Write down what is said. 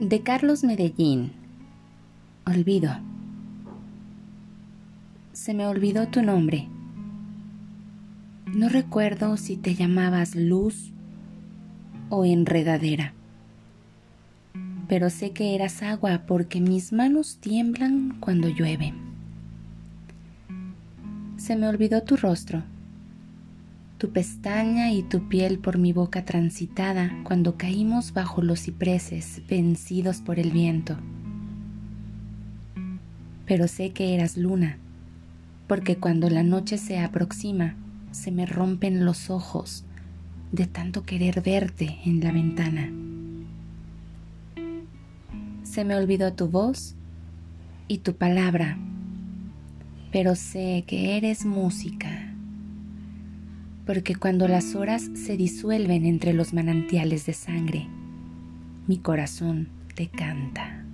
De Carlos Medellín. Olvido. Se me olvidó tu nombre. No recuerdo si te llamabas Luz o Enredadera. Pero sé que eras agua porque mis manos tiemblan cuando llueve. Se me olvidó tu rostro tu pestaña y tu piel por mi boca transitada cuando caímos bajo los cipreses vencidos por el viento. Pero sé que eras luna, porque cuando la noche se aproxima, se me rompen los ojos de tanto querer verte en la ventana. Se me olvidó tu voz y tu palabra, pero sé que eres música porque cuando las horas se disuelven entre los manantiales de sangre, mi corazón te canta.